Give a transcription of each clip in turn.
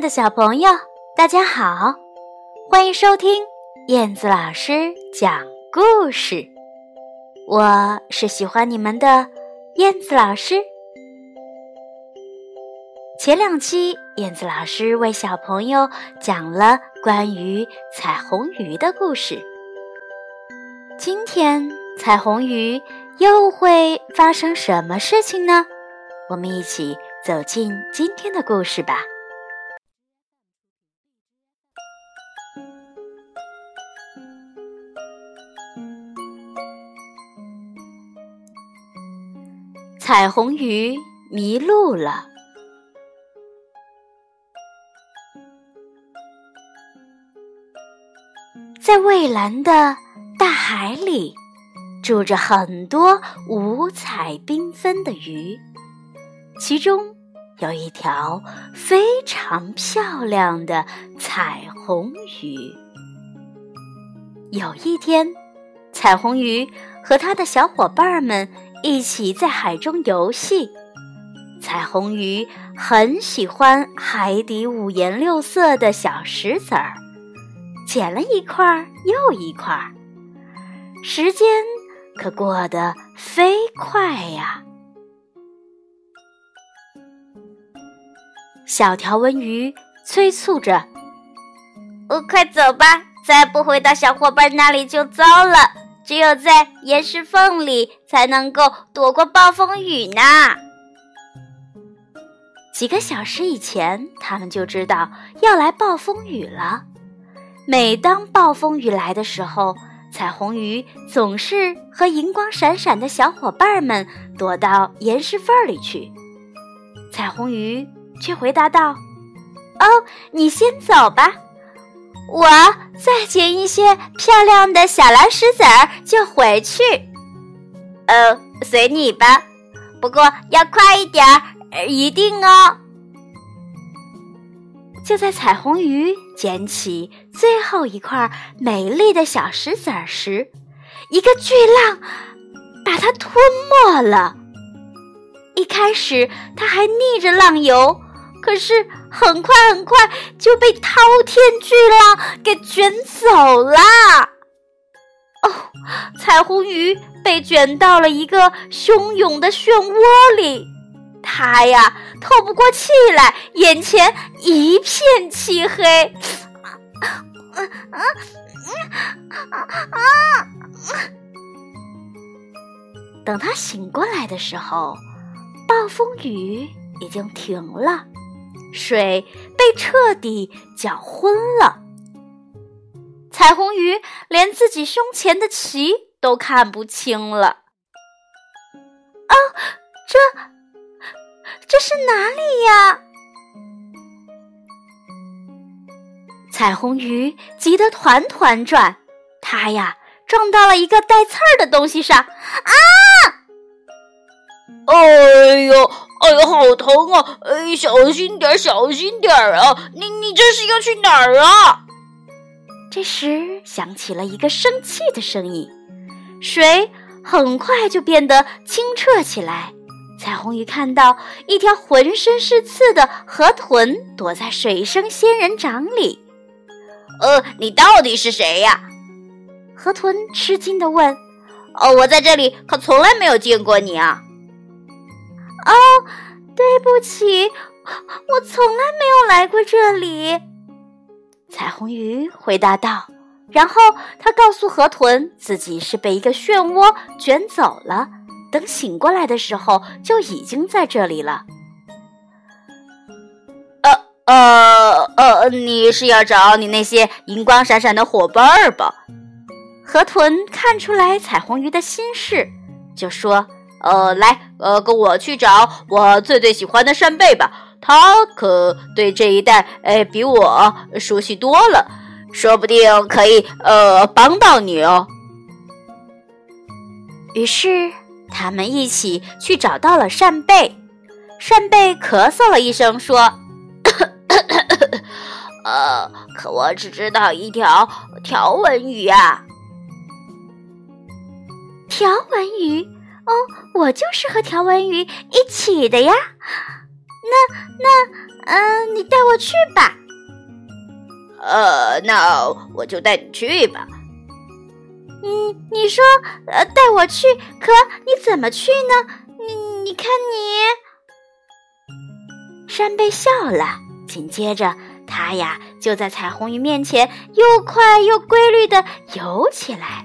的小朋友，大家好，欢迎收听燕子老师讲故事。我是喜欢你们的燕子老师。前两期，燕子老师为小朋友讲了关于彩虹鱼的故事。今天，彩虹鱼又会发生什么事情呢？我们一起走进今天的故事吧。彩虹鱼迷路了，在蔚蓝的大海里，住着很多五彩缤纷的鱼，其中有一条非常漂亮的彩虹鱼。有一天，彩虹鱼和他的小伙伴们。一起在海中游戏，彩虹鱼很喜欢海底五颜六色的小石子儿，捡了一块又一块。时间可过得飞快呀！小条纹鱼催促着：“我，快走吧，再不回到小伙伴那里就糟了。”只有在岩石缝里才能够躲过暴风雨呢。几个小时以前，他们就知道要来暴风雨了。每当暴风雨来的时候，彩虹鱼总是和银光闪闪的小伙伴们躲到岩石缝里去。彩虹鱼却回答道：“哦，你先走吧。”我再捡一些漂亮的小蓝石子儿就回去，呃，随你吧，不过要快一点儿，一定哦。就在彩虹鱼捡起最后一块美丽的小石子儿时，一个巨浪把它吞没了。一开始，它还逆着浪游。可是很快很快就被滔天巨浪给卷走了。哦，彩虹鱼被卷到了一个汹涌的漩涡里，它呀透不过气来，眼前一片漆黑。啊啊啊啊！等他醒过来的时候，暴风雨已经停了。水被彻底搅昏了，彩虹鱼连自己胸前的鳍都看不清了。啊，这这是哪里呀？彩虹鱼急得团团转，它呀撞到了一个带刺儿的东西上，啊！哎呦！哎呦，好疼啊！哎，小心点，小心点啊！你你这是要去哪儿啊？这时响起了一个生气的声音，水很快就变得清澈起来。彩虹鱼看到一条浑身是刺的河豚躲在水生仙人掌里。呃，你到底是谁呀？河豚吃惊地问。哦，我在这里可从来没有见过你啊。哦，对不起，我从来没有来过这里。彩虹鱼回答道。然后他告诉河豚，自己是被一个漩涡卷走了，等醒过来的时候就已经在这里了。呃呃呃，你是要找你那些银光闪闪的伙伴儿吧？河豚看出来彩虹鱼的心事，就说。呃，来，呃，跟我去找我最最喜欢的扇贝吧。他可对这一带，哎，比我熟悉多了，说不定可以，呃，帮到你哦。于是，他们一起去找到了扇贝。扇贝咳嗽了一声，说：“ 呃，可我只知道一条条纹鱼啊，条纹鱼。”哦，我就是和条纹鱼一起的呀。那那嗯，你带我去吧。呃，那我就带你去吧。嗯，你说呃带我去，可你怎么去呢？你你看你，山贝笑了，紧接着他呀就在彩虹鱼面前又快又规律的游起来。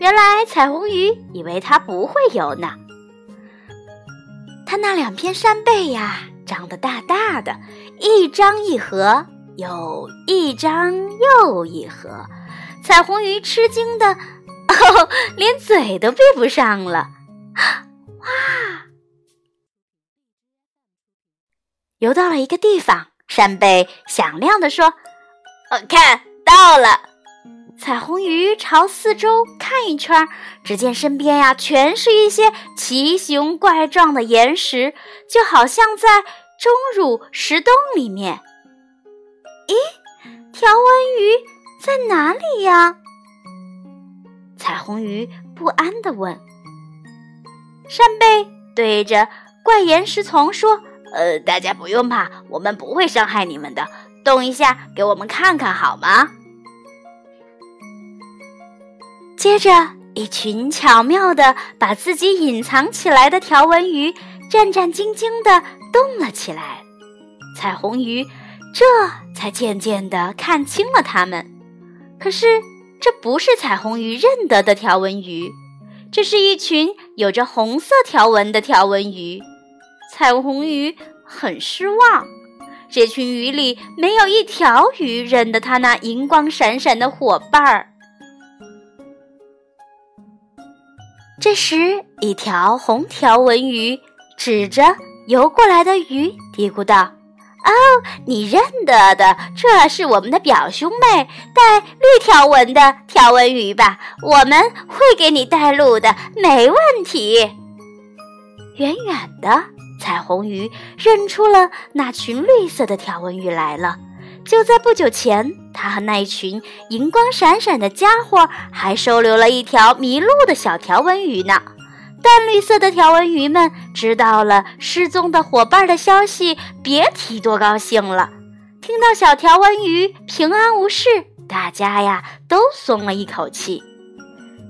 原来彩虹鱼以为它不会游呢，它那两片扇贝呀长得大大的，一张一合，又一张又一合，彩虹鱼吃惊的。哦，连嘴都闭不上了！哇，游到了一个地方，扇贝响亮地说：“呃，看到了。”彩虹鱼朝四周看一圈，只见身边呀，全是一些奇形怪状的岩石，就好像在钟乳石洞里面。咦，条纹鱼在哪里呀？彩虹鱼不安地问：“扇贝对着怪岩石丛说：‘呃，大家不用怕，我们不会伤害你们的。动一下，给我们看看好吗？’”接着，一群巧妙地把自己隐藏起来的条纹鱼战战兢兢地动了起来。彩虹鱼这才渐渐地看清了它们。可是。这不是彩虹鱼认得的条纹鱼，这是一群有着红色条纹的条纹鱼。彩虹鱼很失望，这群鱼里没有一条鱼认得它那银光闪闪的伙伴儿。这时，一条红条纹鱼指着游过来的鱼，嘀咕道。哦，你认得的，这是我们的表兄妹，带绿条纹的条纹鱼吧？我们会给你带路的，没问题。远远的彩虹鱼认出了那群绿色的条纹鱼来了。就在不久前，他和那群银光闪闪的家伙还收留了一条迷路的小条纹鱼呢。淡绿色的条纹鱼们知道了失踪的伙伴的消息，别提多高兴了。听到小条纹鱼平安无事，大家呀都松了一口气。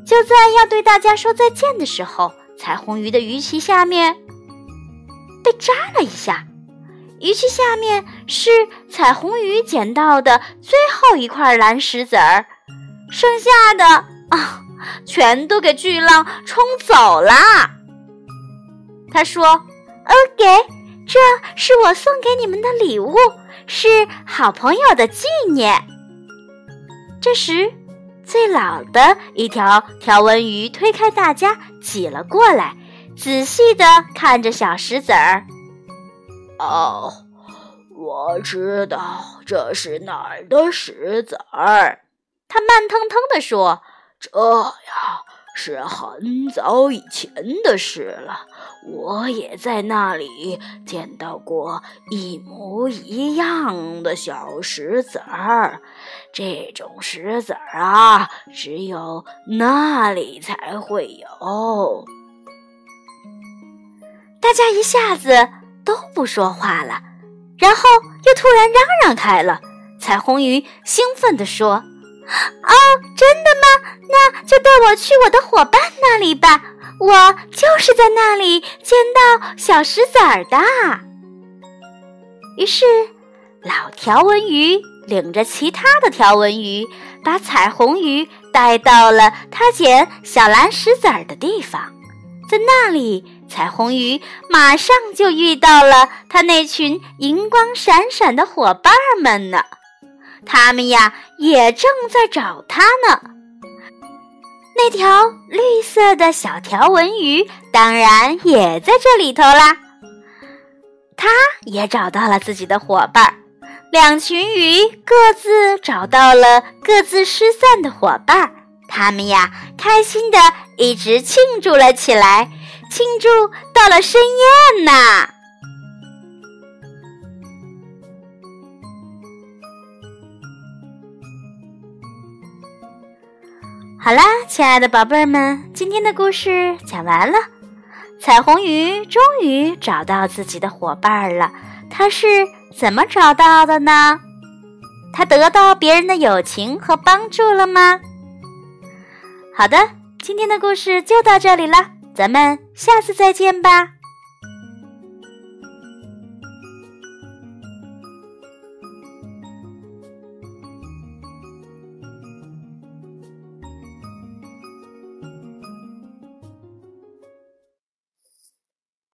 就在要对大家说再见的时候，彩虹鱼的鱼鳍下面被扎了一下。鱼鳍下面是彩虹鱼捡到的最后一块蓝石子儿，剩下的啊。全都给巨浪冲走啦！他说：“呃，给，这是我送给你们的礼物，是好朋友的纪念。”这时，最老的一条条纹鱼推开大家，挤了过来，仔细的看着小石子儿。哦，我知道这是哪儿的石子儿。他慢腾腾地说。这呀是很早以前的事了，我也在那里见到过一模一样的小石子儿。这种石子儿啊，只有那里才会有。大家一下子都不说话了，然后又突然嚷嚷开了。彩虹鱼兴奋地说。哦，真的吗？那就带我去我的伙伴那里吧。我就是在那里见到小石子儿的。于是，老条纹鱼领着其他的条纹鱼，把彩虹鱼带到了他捡小蓝石子儿的地方。在那里，彩虹鱼马上就遇到了他那群银光闪闪的伙伴们呢。他们呀，也正在找它呢。那条绿色的小条纹鱼当然也在这里头啦。它也找到了自己的伙伴，两群鱼各自找到了各自失散的伙伴。他们呀，开心的一直庆祝了起来，庆祝到了深夜呢。好啦，亲爱的宝贝儿们，今天的故事讲完了。彩虹鱼终于找到自己的伙伴了，它是怎么找到的呢？他得到别人的友情和帮助了吗？好的，今天的故事就到这里了，咱们下次再见吧。